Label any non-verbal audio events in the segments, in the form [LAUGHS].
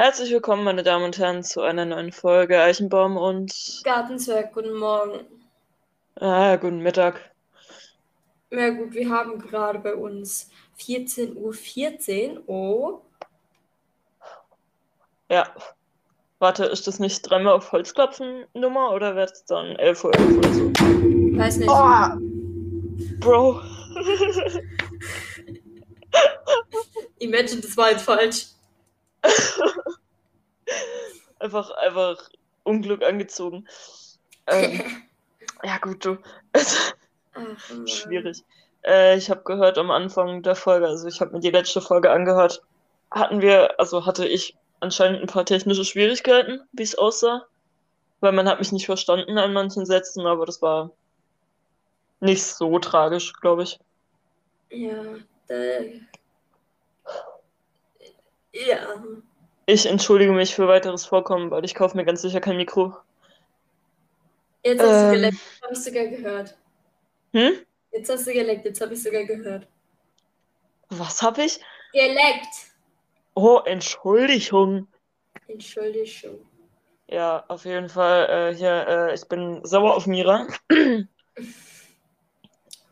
Herzlich willkommen, meine Damen und Herren, zu einer neuen Folge Eichenbaum und Gartenzwerg, guten Morgen. ah, guten Mittag. Ja gut, wir haben gerade bei uns 14.14 Uhr. Oh, Ja. Warte, ist das nicht dreimal auf Holzklopfen Nummer oder wird es dann 11 Uhr 11 oder so? weiß nicht. Oh, Bro. [LAUGHS] Imagine, das war jetzt falsch. [LAUGHS] Einfach, einfach Unglück angezogen. Ähm, [LAUGHS] ja, gut, du. [LAUGHS] Schwierig. Äh, ich habe gehört am Anfang der Folge, also ich habe mir die letzte Folge angehört, hatten wir, also hatte ich anscheinend ein paar technische Schwierigkeiten, wie es aussah, weil man hat mich nicht verstanden an manchen Sätzen, aber das war nicht so tragisch, glaube ich. Ja, da... Ja. Ich entschuldige mich für weiteres Vorkommen, weil ich kaufe mir ganz sicher kein Mikro. Jetzt hast du Ähm. geleckt, habe ich sogar gehört. Hm? Jetzt hast du geleckt, jetzt habe ich sogar gehört. Was habe ich? Geleckt! Oh, Entschuldigung. Entschuldigung. Ja, auf jeden Fall. Äh, hier, äh, ich bin sauer auf Mira. [CLEARS THROAT]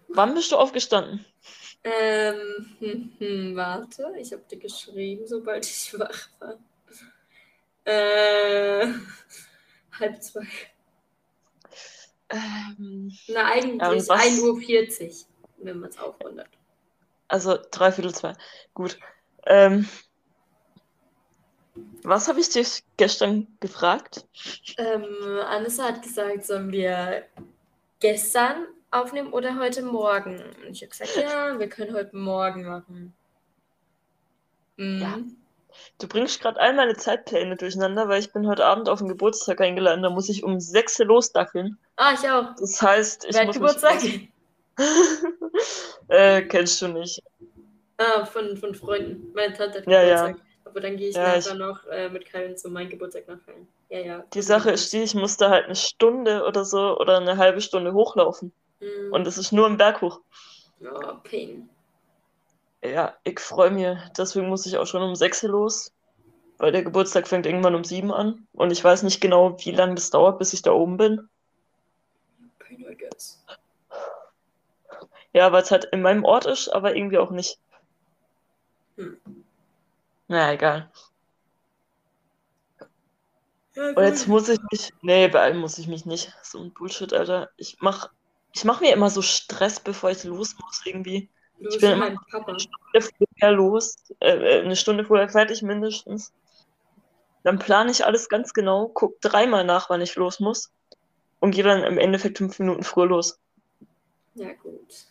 Wann bist du aufgestanden? Ähm, hm, hm, warte, ich habe dir geschrieben, sobald ich wach war. Äh, [LAUGHS] halb zwei. Ähm, Na, eigentlich Ja, und was- 1.40 Uhr, wenn man es aufrundet. also dreiviertel zwei. Gut. Ähm, was habe ich dich gestern gefragt? Ähm, Anissa hat gesagt, sollen wir gestern aufnehmen oder heute Morgen? Und ich habe gesagt, ja, wir können heute Morgen machen. Mhm. Ja. Du bringst gerade all meine Zeitpläne durcheinander, weil ich bin heute Abend auf den Geburtstag eingeladen. Da muss ich um 6 Uhr losdackeln. Ah, ich auch. Das heißt, ich Wer muss Geburtstag? [LAUGHS] äh, kennst du nicht. Ah, von, von Freunden. Meine Tante hat Ja, ja. Geburtstag. Aber dann gehe ich Ja, nachher noch äh, mit Kevin zu meinem Geburtstag nachfeiern. Ja, ja. Die Sache ist die, ich musste halt eine Stunde oder so oder eine halbe Stunde hochlaufen. Mhm. Und es ist nur im Berg hoch. Oh, Pain. Ja, ich freue mich. Deswegen muss ich auch schon um 6 Uhr los. Weil der Geburtstag fängt irgendwann um 7 an. Und ich weiß nicht genau, wie lange das dauert, bis ich da oben bin. I guess. Ja, weil es halt in meinem Ort ist, aber irgendwie auch nicht. Hm. Naja, egal. Ja, Und jetzt muss ich mich. Nee, beeilen muss ich mich nicht. So ein Bullshit, Alter. Ich mach, ich mach mir immer so Stress, bevor ich los muss, irgendwie. Du ich bin immer-. Eine Stunde vorher los, äh, äh, eine Stunde vorher fertig mindestens. Dann plane ich alles ganz genau, guck dreimal nach, wann ich los muss und gehe dann im Endeffekt fünf Minuten früher los. Ja, gut.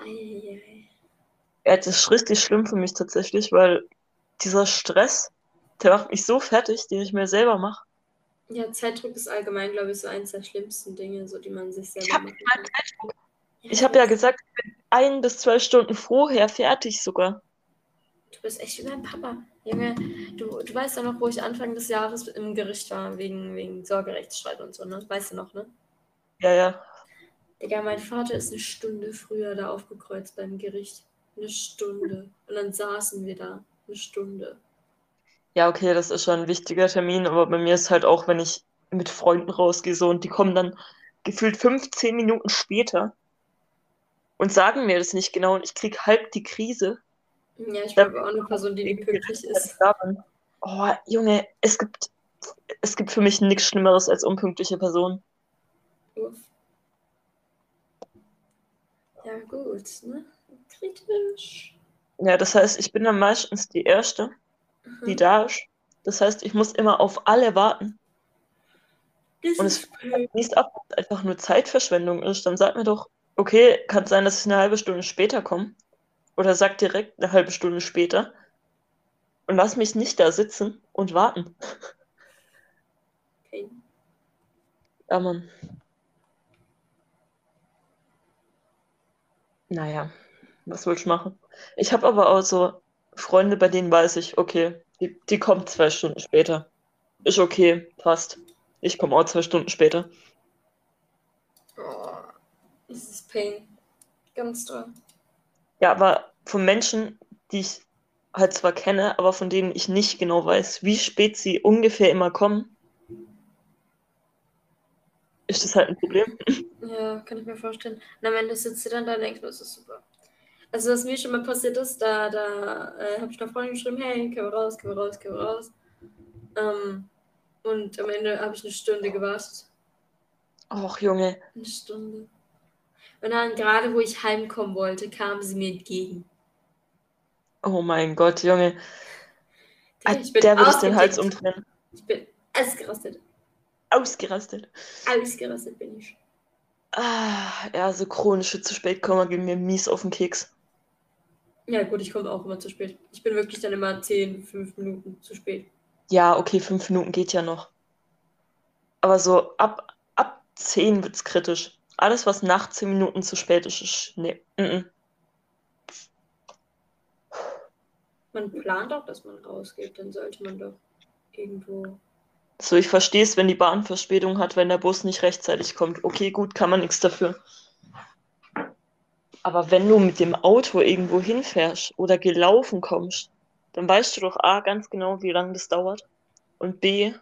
Eieiei. Ja, das ist richtig schlimm für mich tatsächlich, weil dieser Stress, der macht mich so fertig, den ich mir selber mache. Ja, Zeitdruck ist allgemein, glaube ich, so eins der schlimmsten Dinge, so die man sich selber Ich machen keinen. Zeitdruck. Ich habe ja gesagt, ich bin ein bis zwei Stunden vorher fertig sogar. Du bist echt wie mein Papa. Junge, du, du weißt ja noch, wo ich Anfang des Jahres im Gericht war, wegen, wegen Sorgerechtsstreit und so, ne? Weißt du noch, ne? Ja, ja. Digga, mein Vater ist eine Stunde früher da aufgekreuzt beim Gericht. Eine Stunde. Und dann saßen wir da. Eine Stunde. Ja, okay, das ist schon ein wichtiger Termin, aber bei mir ist halt auch, wenn ich mit Freunden rausgehe so und die kommen dann gefühlt 15 Minuten später und sagen mir das nicht genau und ich krieg halb die Krise. Ja, ich bin auch eine Person, die nicht pünktlich ich ist. Oh, Junge, es gibt, es gibt für mich nichts Schlimmeres als unpünktliche Personen. Uff. Ja, gut, ne? Kritisch. Ja, das heißt, ich bin dann meistens die Erste, die Mhm. da ist. Das heißt, ich muss immer auf alle warten. Das Und es fließt ab, einfach nur Zeitverschwendung ist. Dann sag mir doch, okay, kann sein, dass ich eine halbe Stunde später komme. Oder sag direkt eine halbe Stunde später. Und lass mich nicht da sitzen und warten. Pain. Ja, Mann. Naja, was willst du machen? Ich habe aber auch so Freunde, bei denen weiß ich, okay, die, die kommt zwei Stunden später. Ist okay, passt. Ich komme auch zwei Stunden später. Oh, das ist Pain. Ganz toll. Ja, aber von Menschen, die ich halt zwar kenne, aber von denen ich nicht genau weiß, wie spät sie ungefähr immer kommen, ist das halt ein Problem. Ja, kann ich mir vorstellen. Und am Ende sitzt sie dann da und denkt, das ist super. Also, was mir schon mal passiert ist, da, da äh, habe ich einer Freundin geschrieben, hey, können wir raus, können wir raus, können wir raus. Ähm, und am Ende habe ich eine Stunde gewartet. Och, Junge. Eine Stunde. Und dann, gerade wo ich heimkommen wollte, kam sie mir entgegen. Oh mein Gott, Junge. Ah, Der würde ich den Hals umdrehen. Ich bin ausgerastet. Ausgerastet. Ausgerastet bin ich. Ah, ja, so chronische zu spät kommen gehen mir mies auf den Keks. Ja, gut, ich komme auch immer zu spät. Ich bin wirklich dann immer 10, 5 Minuten zu spät. Ja, okay, fünf Minuten geht ja noch. Aber so ab, ab zehn wird's kritisch. Alles, was nach zehn Minuten zu spät ist, ist. Nee. Mm -mm. Man plant auch, dass man rausgeht, dann sollte man doch irgendwo. So, ich verstehe es, wenn die Bahn Verspätung hat, wenn der Bus nicht rechtzeitig kommt. Okay, gut, kann man nichts dafür. Aber wenn du mit dem Auto irgendwo hinfährst oder gelaufen kommst, dann weißt du doch A, ganz genau, wie lange das dauert. Und B,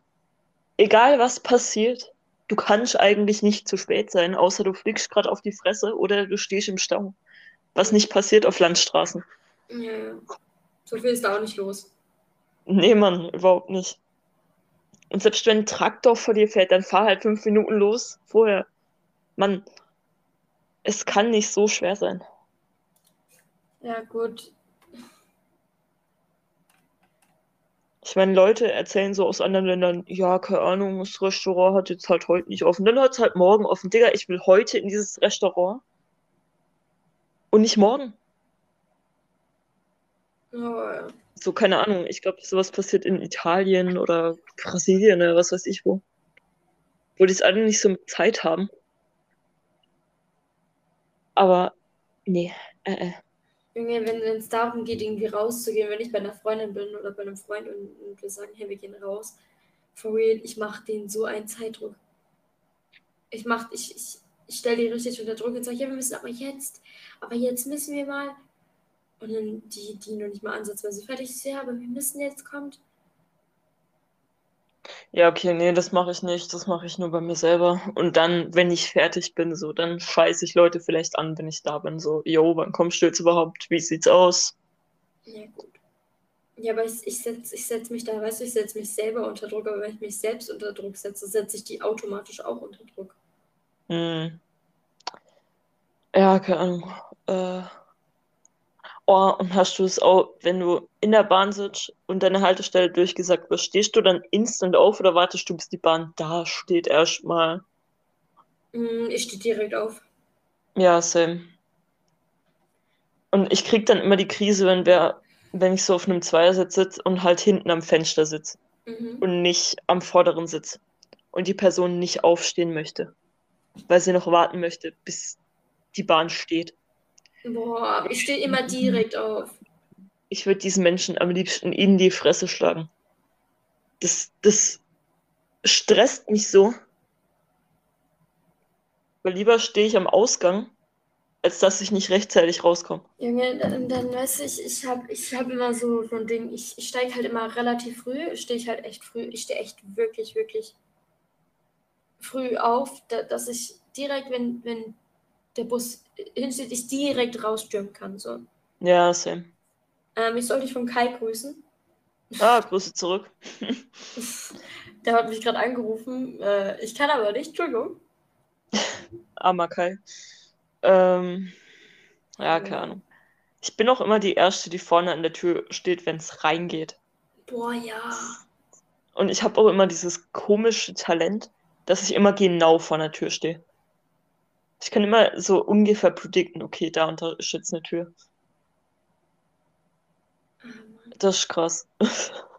egal was passiert, du kannst eigentlich nicht zu spät sein, außer du fliegst gerade auf die Fresse oder du stehst im Stau. Was nicht passiert auf Landstraßen. Ja. So viel ist da auch nicht los. Nee, Mann, überhaupt nicht. Und selbst wenn ein Traktor vor dir fährt, dann fahr halt fünf Minuten los vorher. Mann, es kann nicht so schwer sein. Ja, gut. Ich meine, Leute erzählen so aus anderen Ländern, ja, keine Ahnung, das Restaurant hat jetzt halt heute nicht offen. Dann hat es halt morgen offen. Digga, ich will heute in dieses Restaurant und nicht morgen. Ja, So, keine Ahnung. Ich glaube, sowas passiert in Italien oder Brasilien oder was weiß ich wo. Wo die es alle nicht so mit Zeit haben. Aber, nee, äh, äh. Wenn es darum geht, irgendwie rauszugehen, wenn ich bei einer Freundin bin oder bei einem Freund und, und wir sagen, hey, wir gehen raus, for real, ich mache denen so einen Zeitdruck. Ich mach, ich, ich, ich stelle die richtig unter Druck und sage, ja, wir müssen aber jetzt, aber jetzt müssen wir mal. Und dann die, die noch nicht mal ansatzweise fertig ist, ja, aber wir müssen jetzt kommt. Ja, okay, nee, das mache ich nicht. Das mache ich nur bei mir selber. Und dann, wenn ich fertig bin, so, dann scheiße ich Leute vielleicht an, wenn ich da bin. So, yo, wann kommst du jetzt überhaupt? Wie sieht's aus? Ja, gut. Ja, aber ich, ich setze ich setz mich da, weißt du, ich setze mich selber unter Druck, aber wenn ich mich selbst unter Druck setze, setze ich die automatisch auch unter Druck. Hm. Ja, keine Ahnung. Äh. Oh, und hast du es auch, wenn du in der Bahn sitzt und deine Haltestelle durchgesagt wird, stehst du dann instant auf oder wartest du, bis die Bahn da steht erstmal? Mm, Ich stehe direkt auf. Ja, same. Und ich krieg dann immer die Krise, wenn wer, wenn ich so auf einem Zweiersitz sitze und halt hinten am Fenster sitze Mhm. und nicht am vorderen Sitz. Und die Person nicht aufstehen möchte, weil sie noch warten möchte, bis die Bahn steht. Boah, ich stehe immer direkt auf. Ich würde diesen Menschen am liebsten in die Fresse schlagen. Das, das stresst mich so. Weil lieber stehe ich am Ausgang, als dass ich nicht rechtzeitig rauskomme. Junge, dann, dann weißt du, ich, ich habe ich hab immer so, so ein Ding, ich, ich steige halt immer relativ früh, stehe ich halt echt früh, ich stehe echt wirklich, wirklich früh auf, da, dass ich direkt, wenn, wenn der Bus hinsteht, ich direkt rausstürmen kann. So. Ja, same. Ähm, ich soll dich von Kai grüßen. Ah, Grüße zurück. [LAUGHS] Der hat mich gerade angerufen. Äh, ich kann aber nicht, Entschuldigung. [LAUGHS] Armer Kai. Ähm, ja, keine Ahnung. Ich bin auch immer die Erste, die vorne an der Tür steht, wenn es reingeht. Boah, ja. Und ich habe auch immer dieses komische Talent, dass ich immer genau vor der Tür stehe. Ich kann immer so ungefähr predikten, okay, da und da ist jetzt eine Tür. Das ist krass. [LAUGHS]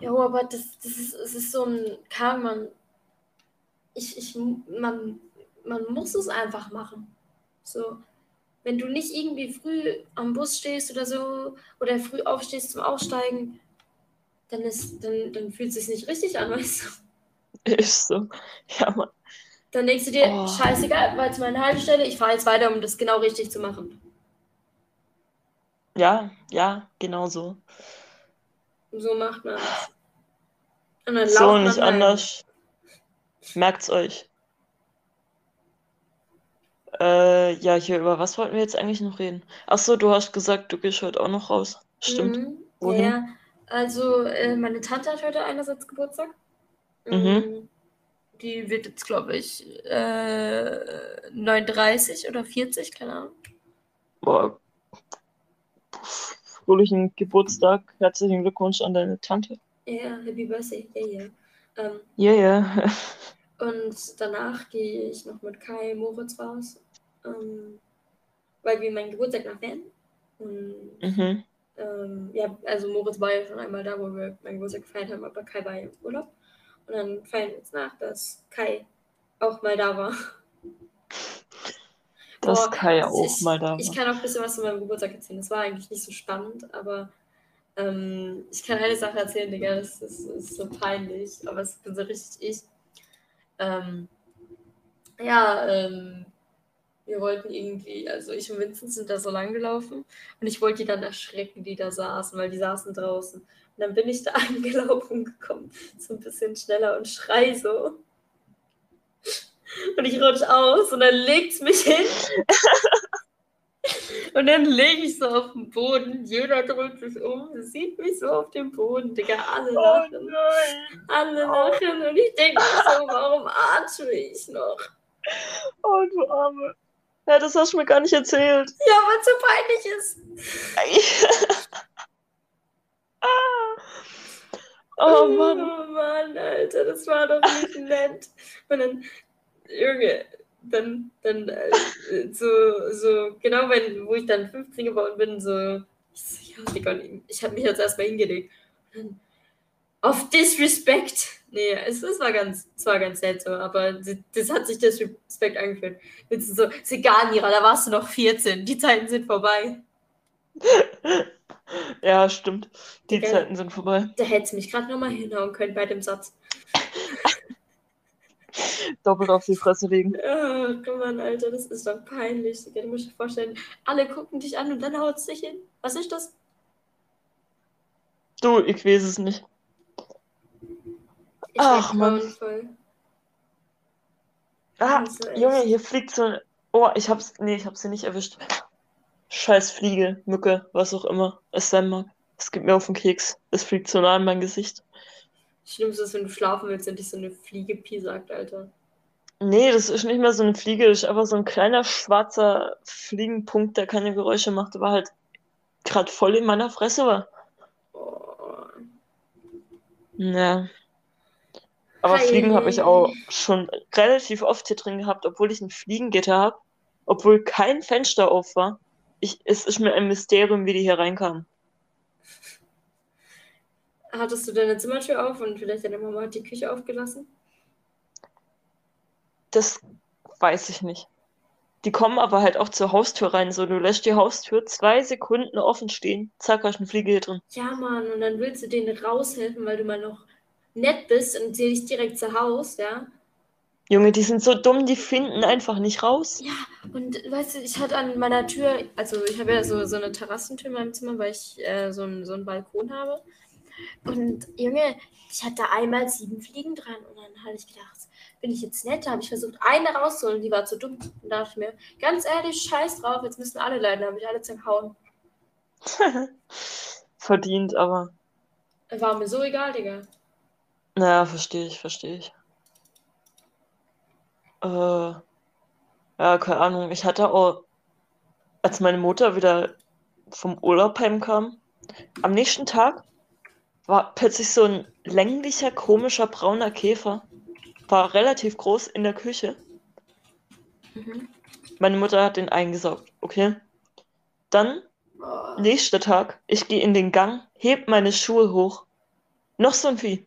Ja, aber das, das ist, es ist so ein Karl, man, ich, ich, man, man muss es einfach machen. So, wenn du nicht irgendwie früh am Bus stehst oder so, oder früh aufstehst zum Aussteigen, dann, ist, dann, dann fühlt es sich nicht richtig an, [LAUGHS] weißt du? Ist so. Ja, Mann. Dann denkst du dir, Oh. scheißegal, weil es meine Haltestelle, ich fahre jetzt weiter, um das genau richtig zu machen. Ja, ja, genau so. So macht man es. Und dann So, nicht heim. anders. Merkt's euch. Äh, ja, hier, über was wollten wir jetzt eigentlich noch reden? Ach so, du hast gesagt, du gehst heute auch noch raus. Stimmt. Mhm. Wohin? Ja, also äh, meine Tante hat heute einerseits Geburtstag. Mhm. Die wird jetzt, glaube ich, äh, 39 oder 40, keine Ahnung. Boah. Fröhlichen Geburtstag. Herzlichen Glückwunsch an deine Tante. Ja, Happy Birthday, ja, ja. Ähm, Ja, ja. und danach gehe ich noch mit Kai Moritz raus, ähm, weil wir meinen Geburtstag nachwählen. Und Mhm. ähm, ja, also Moritz war ja schon einmal da, wo wir meinen Geburtstag gefeiert haben, aber Kai war ja im Urlaub. Und dann feiern wir jetzt nach, dass Kai auch mal da war. Dass Kai auch ich, mal da Ich war. kann auch ein bisschen was zu meinem Geburtstag erzählen. Das war eigentlich nicht so spannend, aber ähm, ich kann eine Sache erzählen, Digga. Das, das ist so peinlich, aber es bin so richtig ich. Ähm, ja, ähm, wir wollten irgendwie, also ich und Vincent sind da so lang gelaufen und ich wollte die dann erschrecken, die da saßen, weil die saßen draußen. Und dann bin ich da [LAUGHS] angelaufen gekommen, so ein bisschen schneller und schrei so. Und ich rutsch aus und dann legt's mich hin. [LAUGHS] Und dann lege ich so auf den Boden. Jeder dreht sich um, sieht mich so auf dem Boden, Digga. Alle Oh lachen. nein! Alle lachen. Und ich denke mir so, warum atme ich noch? Oh, du Arme. Ja, das hast du mir gar nicht erzählt. Ja, weil es so peinlich ist. [LAUGHS] Ah. Oh Mann. Oh Mann, Alter, das war doch nicht [LAUGHS] nett. Und dann, Junge, dann, dann äh, so, so, genau wenn, wo ich dann 15 geworden bin, so, ich so, ja, ich habe mich jetzt erstmal hingelegt. Dann, auf Disrespect. Nee, es, es war ganz, es war ganz nett so, aber das, das hat sich Disrespect angefühlt. Jetzt so, ist egal, Mira, da warst du noch 14, die Zeiten sind vorbei. [LAUGHS] Ja, stimmt. Die Digga. Zeiten sind vorbei. Da hättest du mich gerade nochmal hinhauen können bei dem Satz. [LAUGHS] Doppelt auf die Fresse legen. Oh, komm mal, Alter, das ist doch peinlich. Du musst dir vorstellen, alle gucken dich an und dann haut es dich hin. Was ist das? Du, ich weiß es nicht. Ich Ach, Mann. Ah, Also. Junge, hier fliegt so ein. Oh, ich hab's. Nee, ich hab sie nicht erwischt. Scheiß Fliege, Mücke, was auch immer es sein mag. Es gibt mir auf den Keks. Es fliegt so nah an mein Gesicht. Schlimmste ist, wenn du schlafen willst und dich so eine Fliege piesackt, Alter. Nee, das ist nicht mehr so eine Fliege, das ist einfach so ein kleiner schwarzer Fliegenpunkt, der keine Geräusche macht, aber halt gerade voll in meiner Fresse war. Oh. Ja. Aber Hi. Fliegen habe ich auch schon relativ oft hier drin gehabt, obwohl ich ein Fliegengitter habe, obwohl kein Fenster auf war. Ich, es ist mir ein Mysterium, wie die hier reinkamen. Hattest du deine Zimmertür auf und vielleicht deine Mama hat die Küche aufgelassen? Das weiß ich nicht. Die kommen aber halt auch zur Haustür rein. So, du lässt die Haustür zwei Sekunden offen stehen, zack, hast eine Fliege hier drin. Ja, Mann, und dann willst du denen raushelfen, weil du mal noch nett bist und sie dich direkt zu Haus, ja? Junge, die sind so dumm, die finden einfach nicht raus. Ja, und weißt du, ich hatte an meiner Tür, also ich habe ja so, so eine Terrassentür in meinem Zimmer, weil ich äh, so, einen, so einen Balkon habe. Und Junge, ich hatte einmal sieben Fliegen dran und dann habe ich gedacht, bin ich jetzt nett? Da habe ich versucht, eine rauszuholen, die war zu dumm. Und da dachte ich mir, ganz ehrlich, scheiß drauf, jetzt müssen alle leiden, da habe ich alle zerhauen. [LAUGHS] Verdient, aber. War mir so egal, Digga. Naja, verstehe ich, verstehe ich. Äh, ja, keine Ahnung. Ich hatte auch, als meine Mutter wieder vom Urlaub heimkam, am nächsten Tag war plötzlich so ein länglicher, komischer, brauner Käfer. War relativ groß in der Küche. Mhm. Meine Mutter hat den eingesaugt, okay? Dann, nächster Tag, ich gehe in den Gang, heb meine Schuhe hoch. Noch so ein Vieh.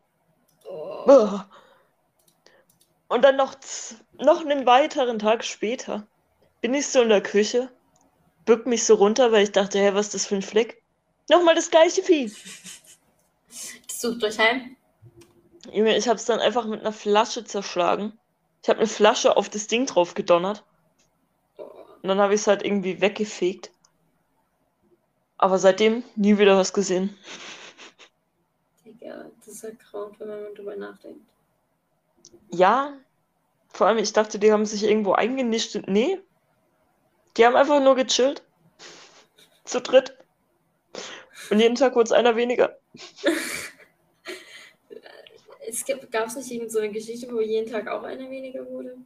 Oh. Und dann noch, noch einen weiteren Tag später bin ich so in der Küche, bück mich so runter, weil ich dachte, hä, was ist das für ein Fleck? Nochmal das gleiche Vieh. Sucht euch heim. Junge, ich hab's dann einfach mit einer Flasche zerschlagen. Ich habe eine Flasche auf das Ding drauf gedonnert und dann habe ich es halt irgendwie weggefegt. Aber seitdem nie wieder was gesehen. Digga, das ist ja grauend, wenn man drüber nachdenkt. Ja, vor allem, ich dachte, die haben sich irgendwo eingenischt. Nee. Die haben einfach nur gechillt. [LAUGHS] Zu dritt. Und jeden Tag wurde es einer weniger. [LAUGHS] es gab es nicht irgend so eine Geschichte, wo jeden Tag auch einer weniger wurde?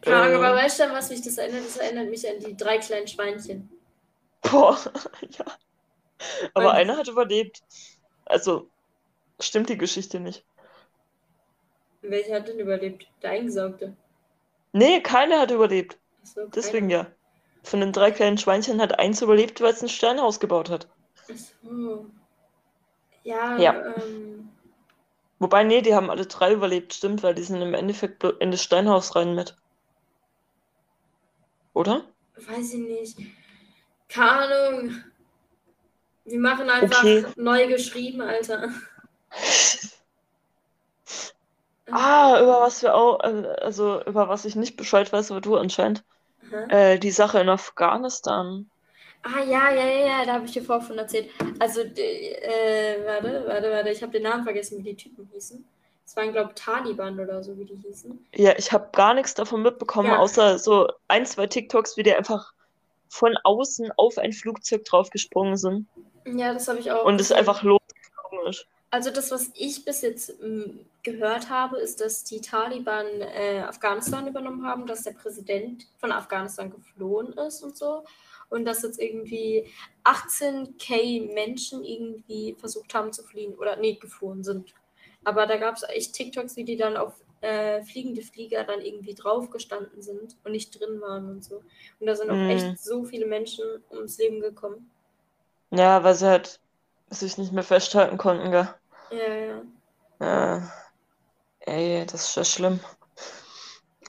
Keine Ahnung, aber weißt du, was mich das erinnert? Das erinnert mich an die drei kleinen Schweinchen. Boah, [LAUGHS] ja. Aber Und- einer hat überlebt. Also, stimmt die Geschichte nicht. Welcher hat denn überlebt? Der Eingesaugte. Nee, keiner hat überlebt. Achso, Deswegen ja. Von den drei kleinen Schweinchen hat eins überlebt, weil es ein Steinhaus gebaut hat. Achso. Ja, Ja. ähm. Wobei, nee, die haben alle drei überlebt, stimmt, weil die sind im Endeffekt in das Steinhaus rein mit. Oder? weiß ich nicht. Keine Ahnung. Wir machen einfach Okay. neu geschrieben, Alter. [LAUGHS] Ah, über was wir auch, äh, also über was ich nicht Bescheid weiß, aber du anscheinend. Aha. Äh, die Sache in Afghanistan. Ah, ja, ja, ja, ja, da habe ich dir vorher von erzählt. Also, äh, warte, warte, warte, ich habe den Namen vergessen, wie die Typen hießen. Es waren, glaube ich, Taliban oder so, wie die hießen. Ja, ich habe gar nichts davon mitbekommen, Ja. außer so ein, zwei TikToks, wie die einfach von außen auf ein Flugzeug draufgesprungen sind Ja, das habe ich auch. und es einfach losgeflogen ist. Also das, was ich bis jetzt m, gehört habe, ist, dass die Taliban äh, Afghanistan übernommen haben, dass der Präsident von Afghanistan geflohen ist und so. Und dass jetzt irgendwie 18k Menschen irgendwie versucht haben zu fliehen oder nee, geflohen sind. Aber da gab es echt TikToks, wie die dann auf äh, fliegende Flieger dann irgendwie draufgestanden sind und nicht drin waren und so. Und da sind auch echt so viele Menschen ums Leben gekommen. Ja, weil sie halt sich nicht mehr festhalten konnten, gell? Ja, ja. Äh, ey, das ist ja schlimm.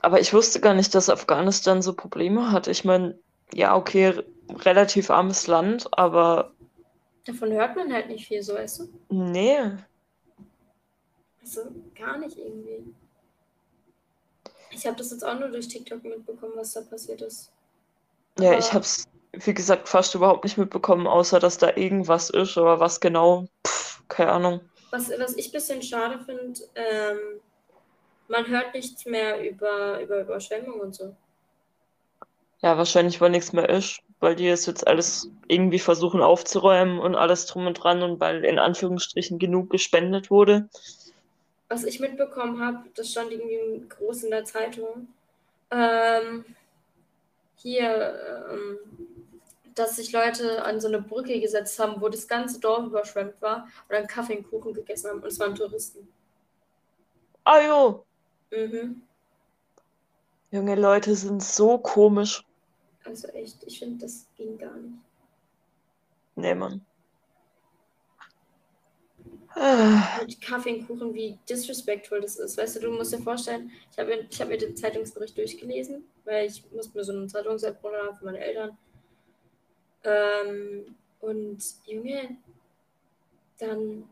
Aber ich wusste gar nicht, dass Afghanistan so Probleme hat. Ich meine, ja, okay, relativ armes Land, aber Davon hört man halt nicht viel, so weißt du. nee. Also gar nicht irgendwie. Ich habe das jetzt auch nur durch TikTok mitbekommen, was da passiert ist. Ja, Aber- ich hab's, wie gesagt, fast überhaupt nicht mitbekommen, außer dass da irgendwas ist, aber was genau, pff, keine Ahnung. Was, was ich ein bisschen schade finde, ähm, man hört nichts mehr über, über Überschwemmung und so. Ja, wahrscheinlich, weil nichts mehr ist, weil die es jetzt alles irgendwie versuchen aufzuräumen und alles drum und dran und weil in Anführungsstrichen genug gespendet wurde. Was ich mitbekommen habe, das stand irgendwie groß in der Zeitung, ähm, hier, ähm, dass sich Leute an so eine Brücke gesetzt haben, wo das ganze Dorf überschwemmt war und dann Kaffee und Kuchen gegessen haben. Und es waren Touristen. Ah jo, Mhm. junge Leute sind so komisch. Also echt, ich finde, das ging gar nicht. Nee, Mann. Mit Kaffee und Kuchen, wie disrespectful das ist. Weißt du, du musst dir vorstellen, ich habe ich hab mir den Zeitungsbericht durchgelesen, weil ich muss mir so einen Zeitungsapp runterladen für meine Eltern. Ähm, und Junge, dann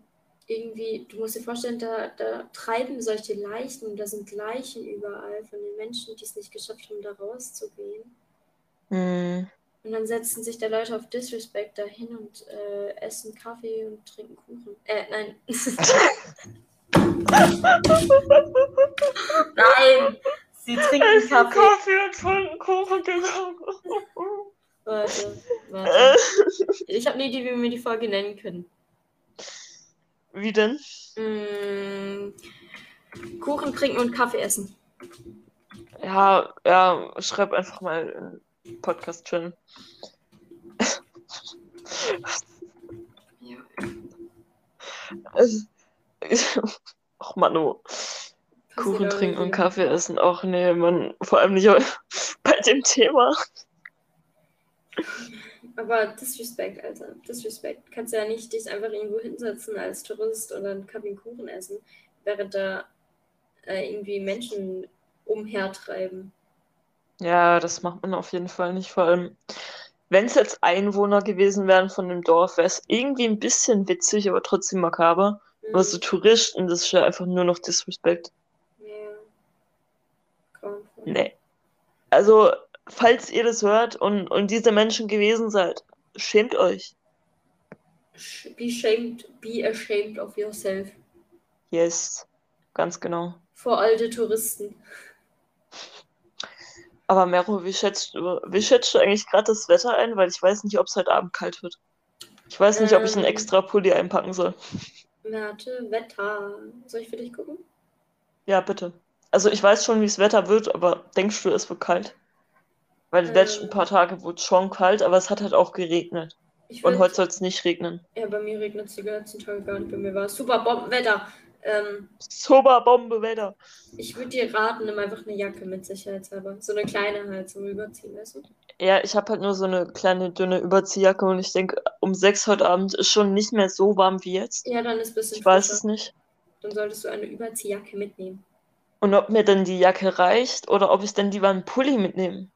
irgendwie, du musst dir vorstellen, da, da treiben solche Leichen, da sind Leichen überall von den Menschen, die es nicht geschafft haben, da rauszugehen. hm. Und dann setzen sich da Leute auf Disrespect dahin und äh, essen Kaffee und trinken Kuchen. Äh, nein. [LAUGHS] nein! Sie trinken Essen Kaffee. Kaffee und trinken Kuchen, genau. Warte, warte. Ich habe eine Idee, wie wir die Folge nennen können. wie denn? Mm, Kuchen trinken und Kaffee essen. Ja, ja, schreib einfach mal in Podcast chillen. Ja. Es- Och, [LAUGHS] Manu. Kuchen auch trinken und Kaffee essen. Och, nee, man, vor allem nicht [LAUGHS] bei dem Thema. Aber Disrespect, Alter. Disrespect. Kannst ja nicht dich einfach irgendwo hinsetzen als Tourist und dann Kaffee und Kuchen essen, während da äh, irgendwie Menschen umhertreiben. Ja, das macht man auf jeden Fall nicht. Vor allem, wenn es jetzt Einwohner gewesen wären von dem Dorf, wäre es irgendwie ein bisschen witzig, aber trotzdem makaber. Mhm. Aber so Touristen, das ist ja einfach nur noch Disrespect. Ja. Grauenvoll. Nee. Also, falls ihr das hört und, und diese Menschen gewesen seid, schämt euch. Be shamed, be ashamed of yourself. Yes, ganz genau. Vor alte Touristen. Aber Mero, wie schätzt du, wie schätzt du eigentlich gerade das Wetter ein? Weil ich weiß nicht, ob es heute Abend kalt wird. Ich weiß nicht, ob ich einen Ähm. extra Pulli einpacken soll. Warte, Wetter. Soll ich für dich gucken? Ja, bitte. Also ich weiß schon, wie das Wetter wird, aber denkst du, es wird kalt? Weil die Äh. letzten paar Tage wurde es schon kalt, aber es hat halt auch geregnet. Ich Und heute soll es nicht regnen. Ja, bei mir regnet es die ganzen Tage gar nicht. Bei mir war es super Bombenwetter. Ähm, Super Bombe Wetter. ich würde dir raten, nimm einfach eine Jacke mit sicherheitshalber. So eine kleine halt zum Überziehen, weißt du? Ja, ich habe halt nur so eine kleine, dünne Überziehjacke und ich denke, um sechs heute Abend ist schon nicht mehr so warm wie jetzt. Ja, dann ist ein bisschen Ich weiß frischer. es nicht. Dann solltest du eine Überziehjacke mitnehmen. Und ob mir dann die Jacke reicht oder ob ich dann lieber einen Pulli mitnehme.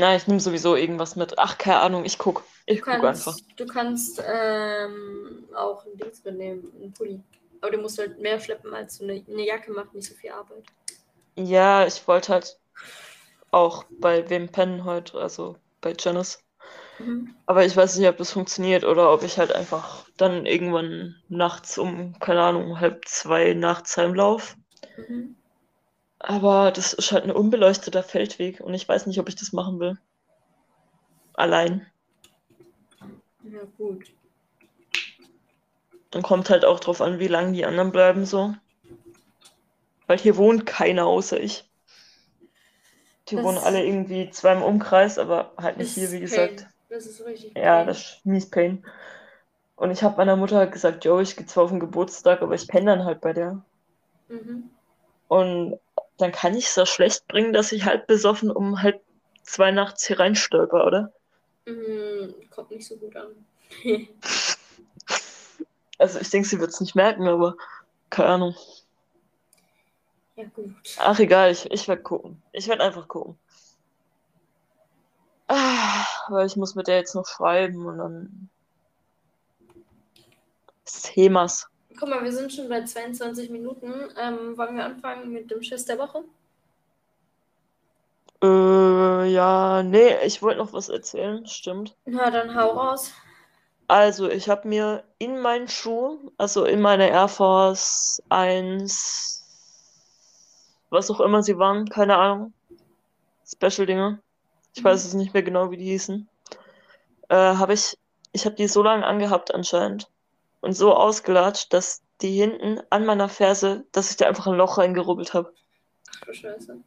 Na, ich nehme sowieso irgendwas mit. Ach, keine Ahnung, ich guck. Ich Du guck einfach. kannst, du kannst ähm, auch ein Dings mitnehmen, einen Pulli. Aber du musst halt mehr schleppen als so eine, eine Jacke macht nicht so viel Arbeit. Ja, ich wollte halt auch bei wem pennen heute, also bei Janice. Mhm. Aber ich weiß nicht, ob das funktioniert oder ob ich halt einfach dann irgendwann nachts um, keine Ahnung, halb zwei nachts heimlauf. Mhm. Aber das ist halt ein unbeleuchteter Feldweg und ich weiß nicht, ob ich das machen will. Allein. Ja, gut. Dann kommt halt auch drauf an, wie lange die anderen bleiben so. Weil hier wohnt keiner außer ich. Die Das wohnen alle irgendwie zwar im Umkreis, aber halt nicht hier, wie gesagt. Pain. Das ist richtig. Ja, Pain. das ist mies Pain. Und ich habe meiner Mutter halt gesagt, yo, ich gehe zwar auf den Geburtstag, aber ich penne dann halt bei der. Mhm. Und dann kann ich es ja schlecht bringen, dass ich halt besoffen um halb zwei nachts hier reinstolper, oder? Mhm. Kommt nicht so gut an. [LAUGHS] Also ich denke, sie wird es nicht merken, aber keine Ahnung. ja, gut. Ach egal, ich, ich werde gucken. Ich werde einfach gucken. Ah, weil ich muss mit der jetzt noch schreiben und dann Themas. Guck mal, wir sind schon bei 22 Minuten. Ähm, wollen wir anfangen mit dem Schiss der Woche? Äh, ja, nee, ich wollte noch was erzählen, stimmt. Na, dann hau raus. Also, ich habe mir in meinen Schuh, also in meine Air Force 1, was auch immer sie waren, keine Ahnung, Special-Dinger, ich weiß es nicht mehr genau, wie die hießen, äh, habe ich, ich habe die so lange angehabt anscheinend und so ausgelatscht, dass die hinten an meiner Ferse, dass ich da einfach ein Loch reingerubbelt habe. Du Scheiße.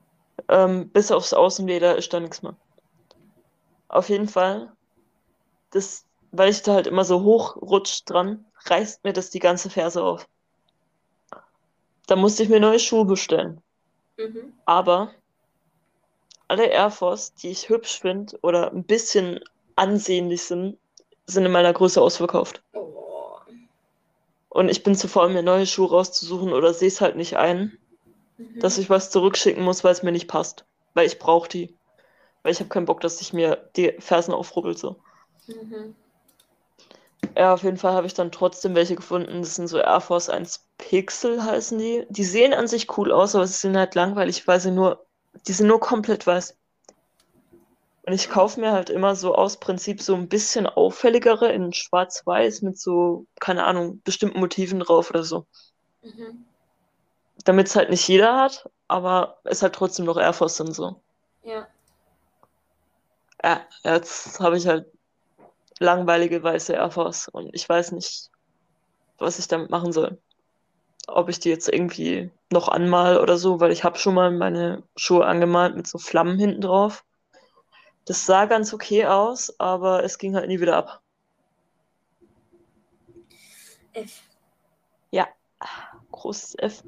Ähm, bis aufs Außenleder ist da nichts mehr. Auf jeden Fall, das, weil ich da halt immer so hochrutscht dran, reißt mir das die ganze Ferse auf. Da musste ich mir neue Schuhe bestellen. Mhm. Aber alle Air Force, die ich hübsch finde oder ein bisschen ansehnlich sind, sind in meiner Größe ausverkauft. Oh. Und ich bin zu faul, mir neue Schuhe rauszusuchen oder sehe es halt nicht ein, Mhm. dass ich was zurückschicken muss, weil es mir nicht passt. Weil ich brauche die. Weil ich habe keinen Bock, dass ich mir die Fersen aufrubbel so. Mhm. Ja, auf jeden Fall habe ich dann trotzdem welche gefunden. Das sind so Air Force 1 Pixel heißen die. Die sehen an sich cool aus, aber sie sind halt langweilig, weil sie nur, die sind nur komplett weiß. Und ich kaufe mir halt immer so aus Prinzip so ein bisschen auffälligere in schwarz-weiß mit so, keine Ahnung, bestimmten Motiven drauf oder so. Mhm. Damit es halt nicht jeder hat, aber es halt trotzdem noch Air Force sind so. Ja. Ja, jetzt habe ich halt langweilige weiße Air Force und ich weiß nicht, was ich damit machen soll. Ob ich die jetzt irgendwie noch anmal oder so, weil ich habe schon mal meine Schuhe angemalt mit so Flammen hinten drauf. Das sah ganz okay aus, aber es ging halt nie wieder ab. F. Großes F.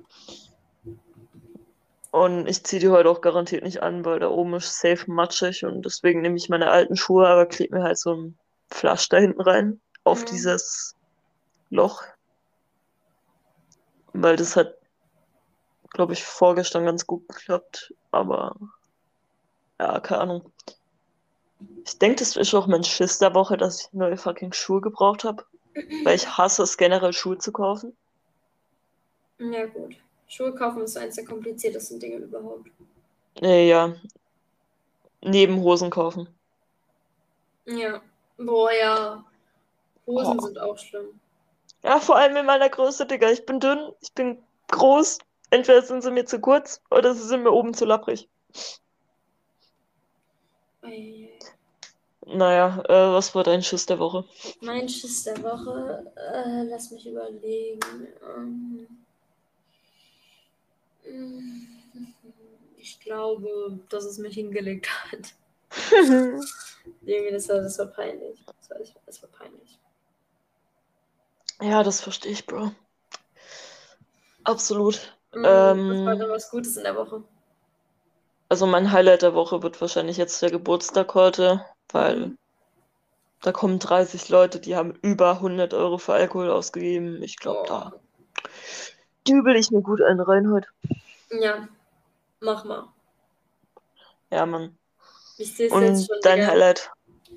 Und ich ziehe die heute auch garantiert nicht an, weil da oben ist safe matschig und deswegen nehme ich meine alten Schuhe, aber klebe mir halt so ein Flasch da hinten rein auf Mhm. dieses Loch. Weil das hat, glaube ich, vorgestern ganz gut geklappt, aber ja, keine Ahnung. Ich denke, das ist auch mein Schiss der Woche, dass ich neue fucking Schuhe gebraucht habe, weil ich hasse es generell Schuhe zu kaufen. Ja, gut. Schuhe kaufen ist eines der kompliziertesten Dinge überhaupt. Äh, ja. Nebenhosen kaufen. Ja. Boah, ja. Hosen Oh. sind auch schlimm. Ja, vor allem in meiner Größe, Digga. Ich bin dünn, ich bin groß. Entweder sind sie mir zu kurz oder sie sind mir oben zu lapprig. Naja, äh, was war dein Schiss der Woche? Mein Schiss der Woche, äh, lass mich überlegen. Ähm, ich glaube, dass es mich hingelegt hat. [LAUGHS] Irgendwie, das war, das war peinlich. Das war, das war peinlich. Ja, das verstehe ich, Bro. Absolut. Mm, was war Ähm, denn was Gutes in der Woche? Also mein Highlight der Woche wird wahrscheinlich jetzt der Geburtstag heute, weil Mhm. da kommen 30 Leute, die haben über 100 Euro für Alkohol ausgegeben. Ich glaube, da Oh. dübel ich mir gut einen rein heute. Ja, mach mal. Ja, Mann. Ich sehe es jetzt Und schon, dein Digga. Highlight?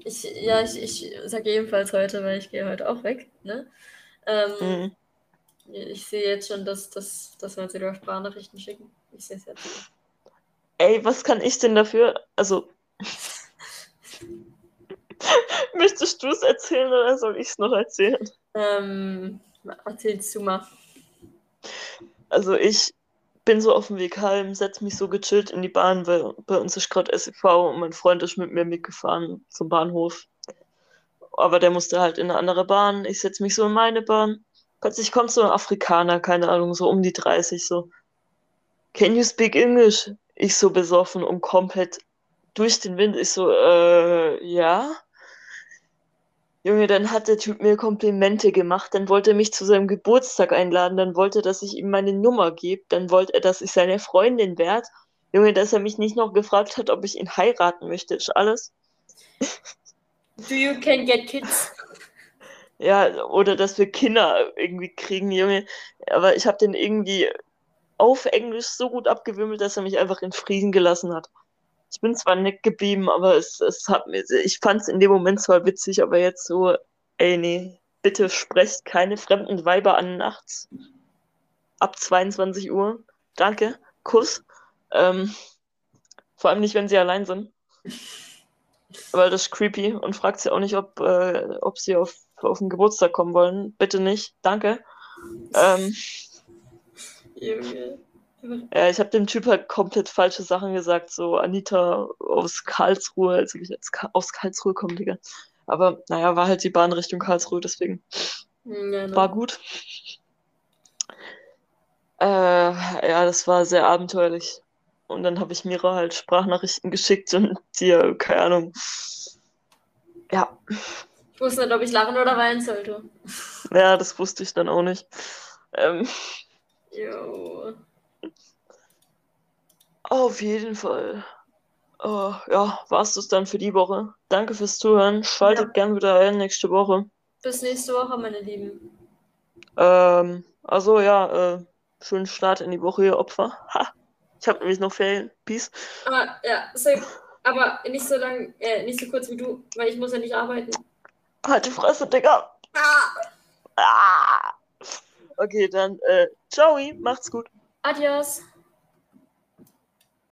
Ich, ja, ich, ich sage ebenfalls heute, weil ich gehe heute auch weg. Ne? Ähm, Mhm. Ich sehe jetzt schon, dass, dass, dass wir uns wieder Sprachnachrichten schicken. Ich sehe es jetzt. Ey, was kann ich denn dafür? Also, [LAUGHS] möchtest du es erzählen oder soll ich es noch erzählen? Ähm, erzählst du mal. Also, ich bin so auf dem Weg heim, setze mich so gechillt in die Bahn, weil bei uns ist gerade SEV und mein Freund ist mit mir mitgefahren zum Bahnhof. Aber der musste halt in eine andere Bahn. Ich setze mich so in meine Bahn. Plötzlich kommt so ein Afrikaner, keine Ahnung, so um die 30, so. Can you speak English? Ich so besoffen und komplett durch den Wind. Ich so, äh, ja. Junge, dann hat der Typ mir Komplimente gemacht, dann wollte er mich zu seinem Geburtstag einladen, dann wollte er, dass ich ihm meine Nummer gebe, dann wollte er, dass ich seine Freundin werde. Junge, dass er mich nicht noch gefragt hat, ob ich ihn heiraten möchte, ist alles. Do you can get kids? Ja, oder dass wir Kinder irgendwie kriegen, Junge. Aber ich habe den irgendwie auf Englisch so gut abgewimmelt, dass er mich einfach in Frieden gelassen hat. Ich bin zwar nett geblieben, aber es, es hat mir, ich fand es in dem Moment zwar witzig, aber jetzt so, ey, nee, bitte sprecht keine fremden Weiber an nachts. Ab 22 Uhr. Danke. Kuss. Ähm, vor allem nicht, wenn sie allein sind. Weil das ist creepy und fragt sie auch nicht, ob, äh, ob sie auf, auf den Geburtstag kommen wollen. Bitte nicht. Danke. Ähm, Junge. ja, ich habe dem Typ halt komplett falsche Sachen gesagt. So Anita aus Karlsruhe, als ob ich jetzt aus Karlsruhe komme, Digga. Aber naja, war halt die Bahn Richtung Karlsruhe, deswegen Ja, ne? war gut. Äh, ja, das war sehr abenteuerlich. Und dann habe ich Mira halt Sprachnachrichten geschickt und dir, keine Ahnung. Ja, Ich wusste nicht, ob ich lachen oder weinen sollte. ja, das wusste ich dann auch nicht. Ähm, Jo. auf jeden Fall. Oh, ja, war's das dann für die Woche. Danke fürs Zuhören. Schaltet Ja. gern wieder ein nächste Woche. Bis nächste Woche, meine Lieben. Ähm, also ja, äh, schönen Start in die Woche, ihr Opfer. Ha, ich habe nämlich noch Ferien. Peace. Aber ja, safe. Aber nicht so lang, äh, nicht so kurz wie du, weil ich muss ja nicht arbeiten. Halt die Fresse, Digga. Ah! Ah. Okay, dann, äh, ciao, macht's gut. Adios.